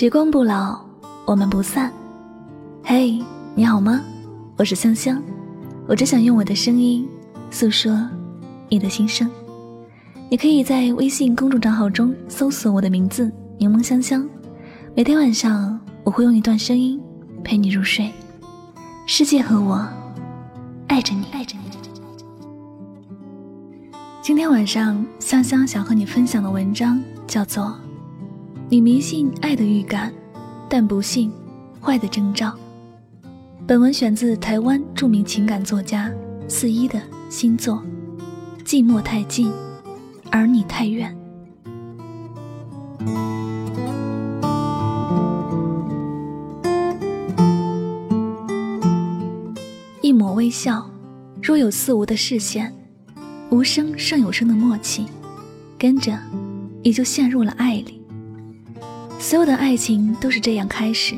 时光不老，我们不散。嘿，你好吗？我是香香，我只想用我的声音诉说你的心声。你可以在微信公众账号中搜索我的名字“柠檬香香”，每天晚上我会用一段声音陪你入睡。世界和我爱着你，爱着你。今天晚上，香香想和你分享的文章叫做。你迷信爱的预感，但不信坏的征兆。本文选自台湾著名情感作家四一的新作《寂寞太近，而你太远》。一抹微笑，若有似无的视线，无声胜有声的默契，跟着也就陷入了爱里。所有的爱情都是这样开始，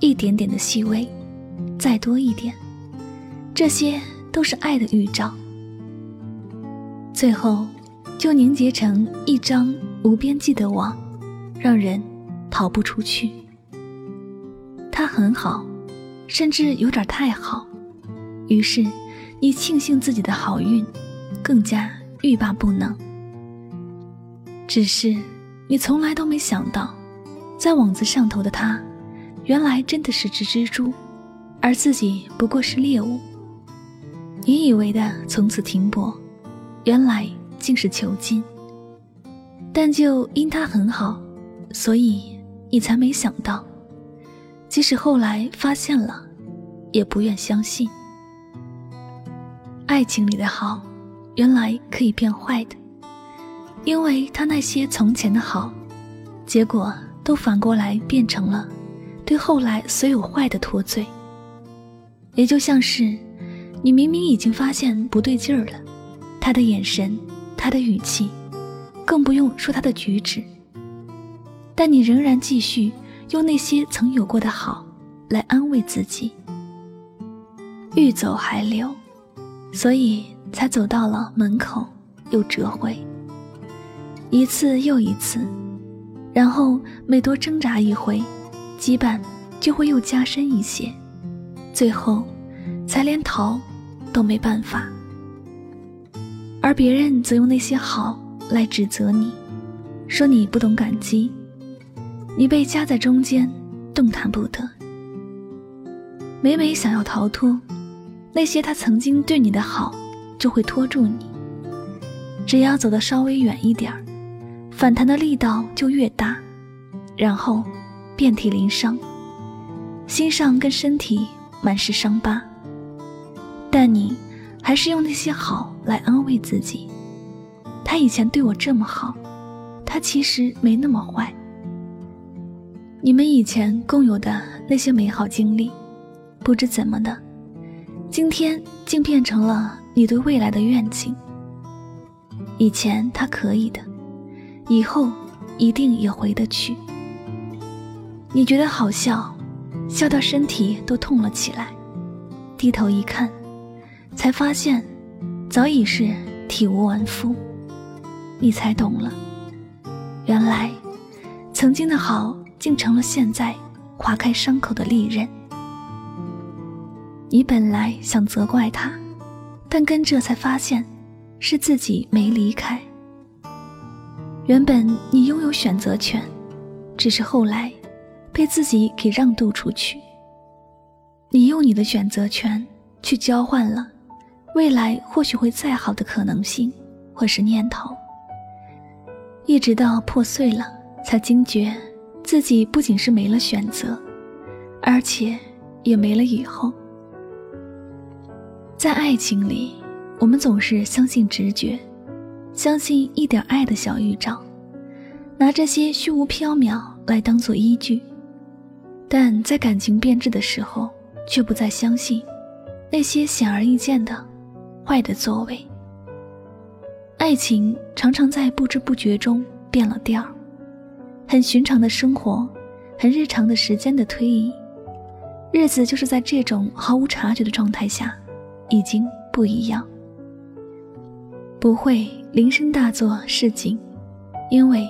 一点点的细微，再多一点，这些都是爱的预兆，最后就凝结成一张无边际的网，让人逃不出去。他很好，甚至有点太好，于是你庆幸自己的好运，更加欲罢不能。只是你从来都没想到。在网子上头的他，原来真的是只蜘蛛，而自己不过是猎物。你以为的从此停泊，原来竟是囚禁。但就因他很好，所以你才没想到，即使后来发现了，也不愿相信。爱情里的好，原来可以变坏的，因为他那些从前的好，结果。都反过来变成了对后来所有坏的脱罪，也就像是你明明已经发现不对劲儿了，他的眼神，他的语气，更不用说他的举止，但你仍然继续用那些曾有过的好来安慰自己，欲走还留，所以才走到了门口又折回，一次又一次。然后每多挣扎一回，羁绊就会又加深一些，最后才连逃都没办法。而别人则用那些好来指责你，说你不懂感激，你被夹在中间，动弹不得。每每想要逃脱，那些他曾经对你的好就会拖住你。只要走得稍微远一点儿。反弹的力道就越大，然后遍体鳞伤，心上跟身体满是伤疤。但你还是用那些好来安慰自己。他以前对我这么好，他其实没那么坏。你们以前共有的那些美好经历，不知怎么的，今天竟变成了你对未来的愿景。以前他可以的。以后一定也回得去。你觉得好笑，笑到身体都痛了起来，低头一看，才发现早已是体无完肤。你才懂了，原来曾经的好，竟成了现在划开伤口的利刃。你本来想责怪他，但跟着才发现，是自己没离开。原本你拥有选择权，只是后来被自己给让渡出去。你用你的选择权去交换了未来或许会再好的可能性，或是念头。一直到破碎了，才惊觉自己不仅是没了选择，而且也没了以后。在爱情里，我们总是相信直觉。相信一点爱的小预兆，拿这些虚无缥缈来当做依据，但在感情变质的时候，却不再相信那些显而易见的坏的作为。爱情常常在不知不觉中变了调，很寻常的生活，很日常的时间的推移，日子就是在这种毫无察觉的状态下，已经不一样。不会铃声大作示警，因为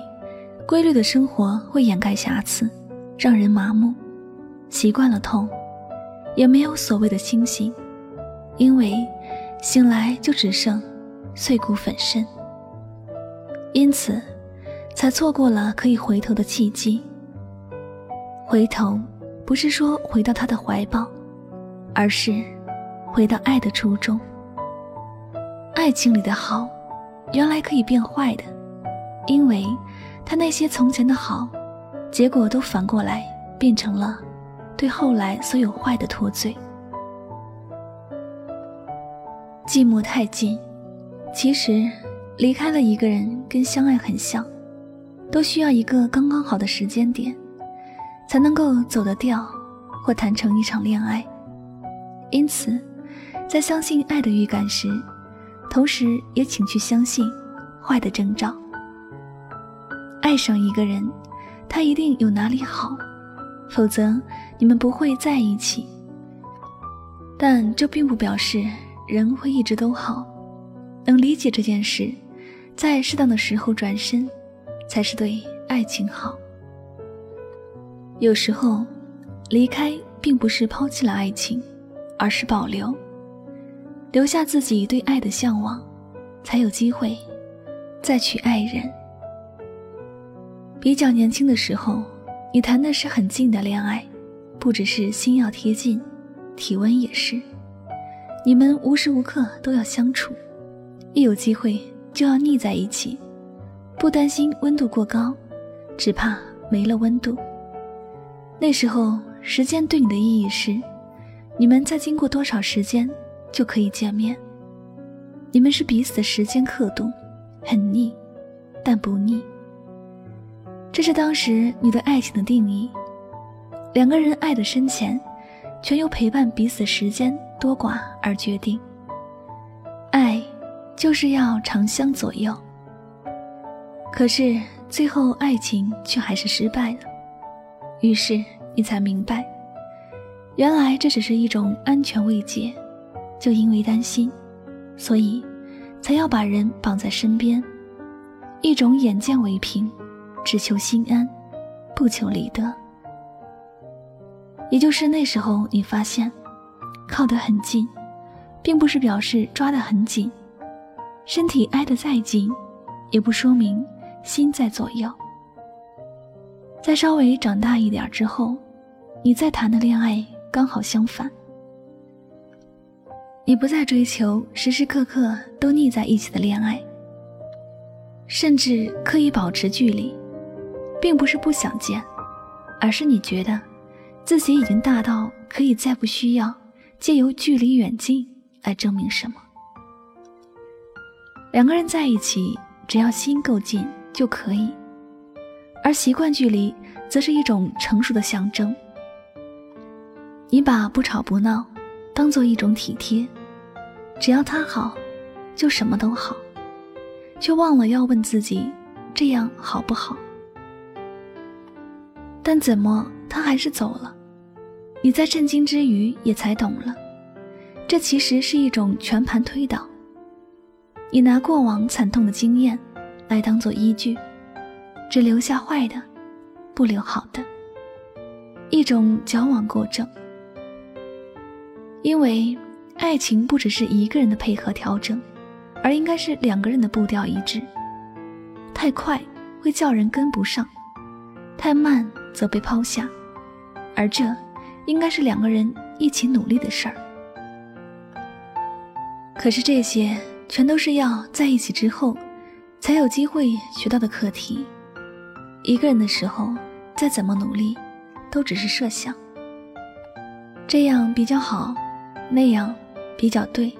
规律的生活会掩盖瑕疵，让人麻木，习惯了痛，也没有所谓的清醒，因为醒来就只剩碎骨粉身。因此，才错过了可以回头的契机。回头，不是说回到他的怀抱，而是回到爱的初衷。爱情里的好，原来可以变坏的，因为他那些从前的好，结果都反过来变成了对后来所有坏的脱罪。寂寞太近，其实。离开了一个人，跟相爱很像，都需要一个刚刚好的时间点，才能够走得掉，或谈成一场恋爱。因此，在相信爱的预感时，同时也请去相信坏的征兆。爱上一个人，他一定有哪里好，否则你们不会在一起。但这并不表示人会一直都好，能理解这件事。在适当的时候转身，才是对爱情好。有时候，离开并不是抛弃了爱情，而是保留，留下自己对爱的向往，才有机会再娶爱人。比较年轻的时候，你谈的是很近的恋爱，不只是心要贴近，体温也是。你们无时无刻都要相处，一有机会。就要腻在一起，不担心温度过高，只怕没了温度。那时候，时间对你的意义是，你们在经过多少时间就可以见面。你们是彼此的时间刻度，很腻，但不腻。这是当时你对爱情的定义。两个人爱的深浅，全由陪伴彼此时间多寡而决定。爱。就是要长相左右，可是最后爱情却还是失败了。于是你才明白，原来这只是一种安全慰藉。就因为担心，所以才要把人绑在身边，一种眼见为凭，只求心安，不求理得。也就是那时候，你发现，靠得很近，并不是表示抓得很紧。身体挨得再近，也不说明心在左右。在稍微长大一点之后，你再谈的恋爱刚好相反。你不再追求时时刻刻都腻在一起的恋爱，甚至刻意保持距离，并不是不想见，而是你觉得自己已经大到可以再不需要借由距离远近来证明什么。两个人在一起，只要心够近就可以；而习惯距离，则是一种成熟的象征。你把不吵不闹当做一种体贴，只要他好，就什么都好，却忘了要问自己这样好不好。但怎么他还是走了？你在震惊之余，也才懂了，这其实是一种全盘推导。你拿过往惨痛的经验来当做依据，只留下坏的，不留好的，一种矫枉过正。因为爱情不只是一个人的配合调整，而应该是两个人的步调一致。太快会叫人跟不上，太慢则被抛下，而这应该是两个人一起努力的事儿。可是这些。全都是要在一起之后，才有机会学到的课题。一个人的时候，再怎么努力，都只是设想。这样比较好，那样比较对。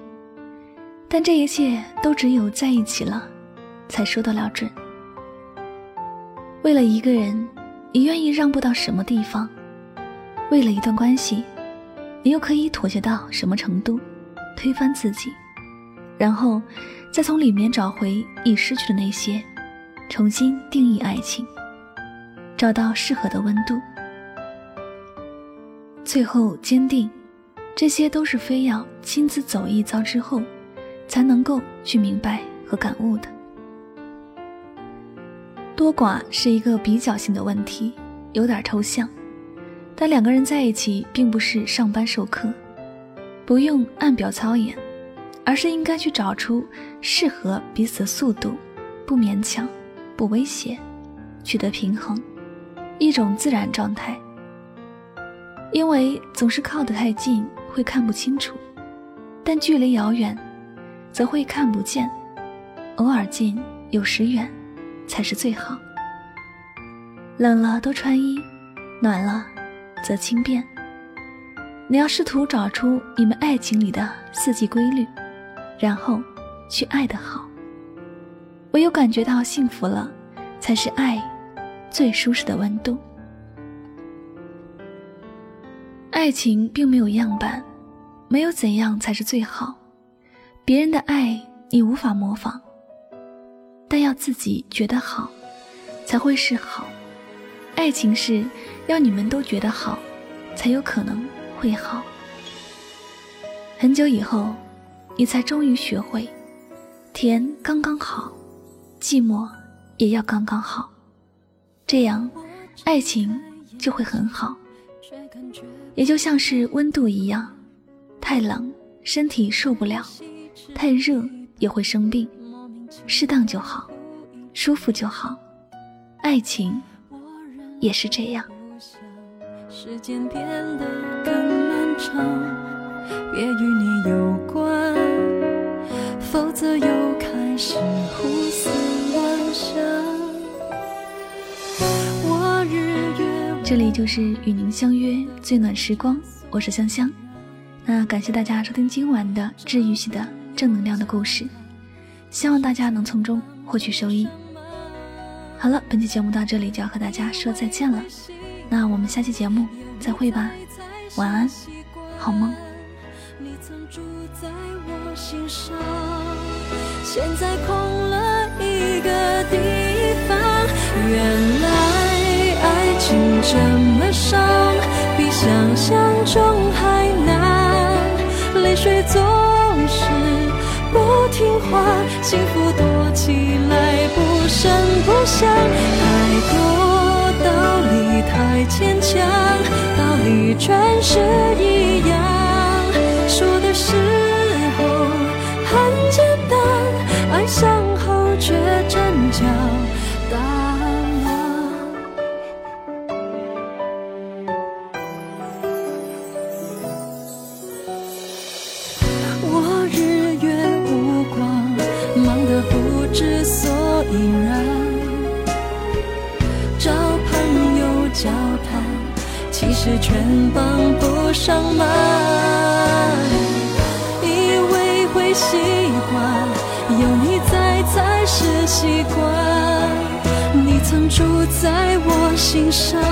但这一切都只有在一起了，才说得了准。为了一个人，你愿意让步到什么地方？为了一段关系，你又可以妥协到什么程度？推翻自己。然后，再从里面找回已失去的那些，重新定义爱情，找到适合的温度，最后坚定，这些都是非要亲自走一遭之后，才能够去明白和感悟的。多寡是一个比较性的问题，有点抽象，但两个人在一起，并不是上班授课，不用按表操演，而是应该去找出适合彼此的速度，不勉强，不威胁，取得平衡，一种自然状态。因为总是靠得太近，会看不清楚；但距离遥远，则会看不见。偶尔近，有时远，才是最好。冷了多穿衣，暖了。则轻便。你要试图找出你们爱情里的四季规律，然后去爱的好。唯有感觉到幸福了，才是爱最舒适的温度。爱情并没有样板，没有怎样才是最好。别人的爱你无法模仿，但要自己觉得好，才会是好。爱情是。要你们都觉得好，才有可能会好。很久以后，你才终于学会，甜刚刚好，寂寞也要刚刚好，这样，爱情就会很好。也就像是温度一样，太冷身体受不了，太热也会生病，适当就好，舒服就好。爱情也是这样。时间变得更漫长，别与你有关，否则又开始胡思乱想。这里就是与您相约最暖时光，我是香香。那感谢大家收听今晚的治愈系的正能量的故事，希望大家能从中获取收益。好了，本期节目到这里就要和大家说再见了。那我们下期节目再会吧，晚安，好梦。你曾住在我心上，现在空了一个地方。原来情这么伤，比想象中还难。泪水总是不听话，幸福躲起来不声不响，太多。道理太牵强，道理全是一样。说的时候很简单，爱上后却真叫依然找朋友。交谈，其实全帮不上忙。以为会习惯，有你在才是习惯。你曾住在我心上，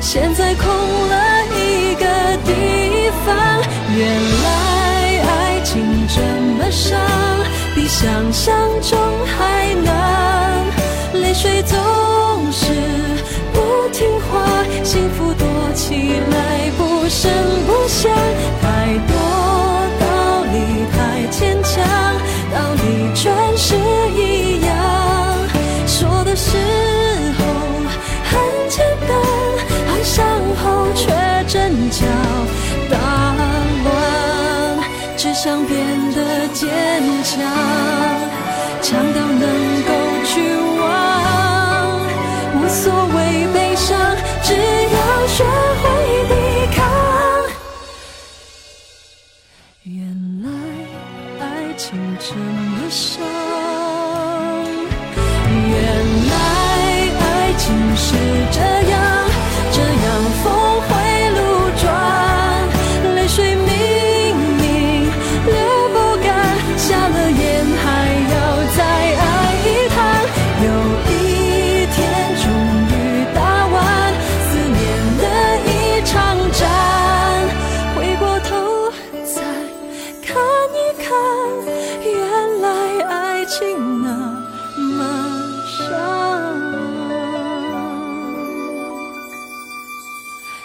现在空了一个地方。原来爱情这么伤，比想象中好真不想。太多道理太牵强，道理全是一样。说的时候很简单，爱上后却真叫大乱。只想变得坚，强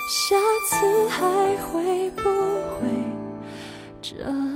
下次还会不会这？